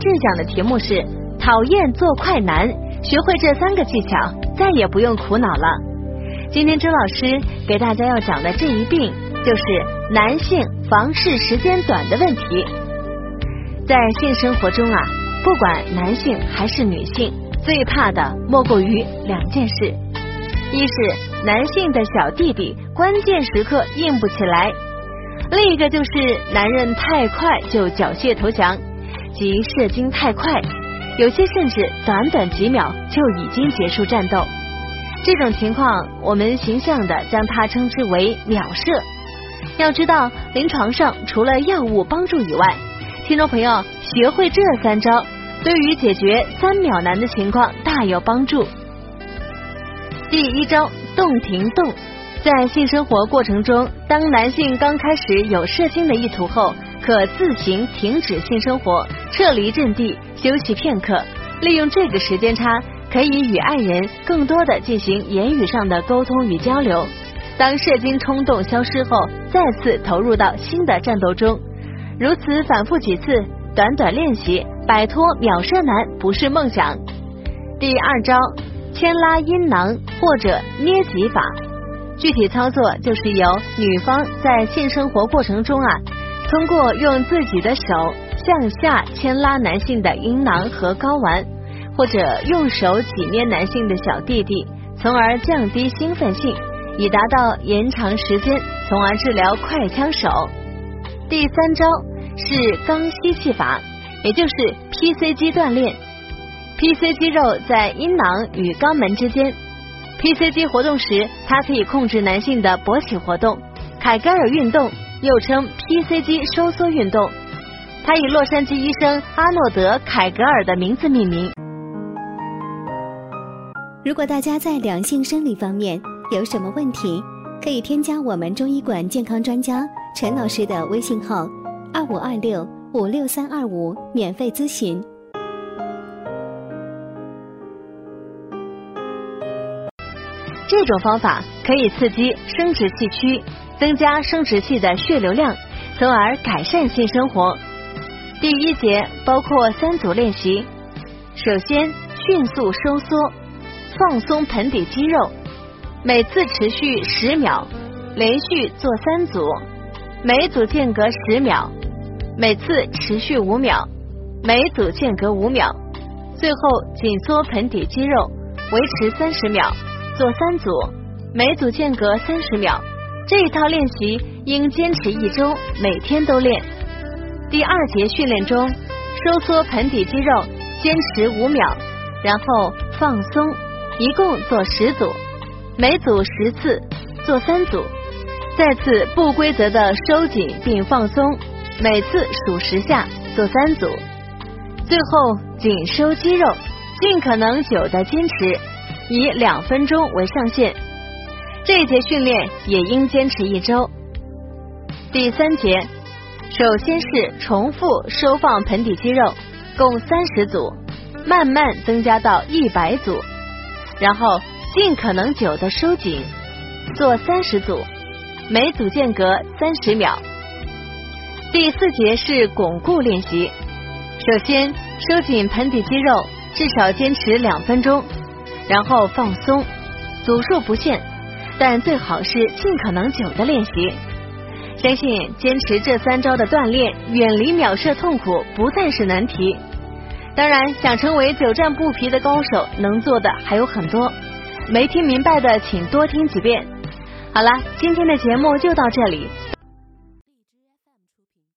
这讲的题目是讨厌做快男，学会这三个技巧，再也不用苦恼了。今天周老师给大家要讲的这一病，就是男性房事时间短的问题。在性生活中啊，不管男性还是女性，最怕的莫过于两件事：一是男性的小弟弟关键时刻硬不起来；另一个就是男人太快就缴械投降。即射精太快，有些甚至短短几秒就已经结束战斗。这种情况，我们形象的将它称之为秒射。要知道，临床上除了药物帮助以外，听众朋友学会这三招，对于解决三秒难的情况大有帮助。第一招，动停动。在性生活过程中，当男性刚开始有射精的意图后，可自行停止性生活。撤离阵地，休息片刻，利用这个时间差，可以与爱人更多的进行言语上的沟通与交流。当射精冲动消失后，再次投入到新的战斗中。如此反复几次，短短练习，摆脱秒射男不是梦想。第二招，牵拉阴囊或者捏脊法，具体操作就是由女方在性生活过程中啊，通过用自己的手。向下牵拉男性的阴囊和睾丸，或者用手挤捏男性的小弟弟，从而降低兴奋性，以达到延长时间，从而治疗快枪手。第三招是肛吸气法，也就是 PC 肌锻炼。PC 肌肉在阴囊与肛门之间，PC 肌活动时，它可以控制男性的勃起活动。凯格尔运动又称 PC 肌收缩运动。它以洛杉矶医生阿诺德·凯格尔的名字命名。如果大家在两性生理方面有什么问题，可以添加我们中医馆健康专家陈老师的微信号：二五二六五六三二五，免费咨询。这种方法可以刺激生殖器区，增加生殖器的血流量，从而改善性生活。第一节包括三组练习，首先迅速收缩，放松盆底肌肉，每次持续十秒，连续做三组，每组间隔十秒，每次持续五秒，每组间隔五秒，最后紧缩盆底肌肉，维持三十秒，做三组，每组间隔三十秒。这一套练习应坚持一周，每天都练。第二节训练中，收缩盆底肌肉，坚持五秒，然后放松，一共做十组，每组十次，做三组，再次不规则的收紧并放松，每次数十下，做三组，最后紧收肌肉，尽可能久的坚持，以两分钟为上限。这一节训练也应坚持一周。第三节。首先是重复收放盆底肌肉，共三十组，慢慢增加到一百组，然后尽可能久的收紧，做三十组，每组间隔三十秒。第四节是巩固练习，首先收紧盆底肌肉，至少坚持两分钟，然后放松，组数不限，但最好是尽可能久的练习。相信坚持这三招的锻炼，远离秒射痛苦不再是难题。当然，想成为久战不疲的高手，能做的还有很多。没听明白的，请多听几遍。好了，今天的节目就到这里。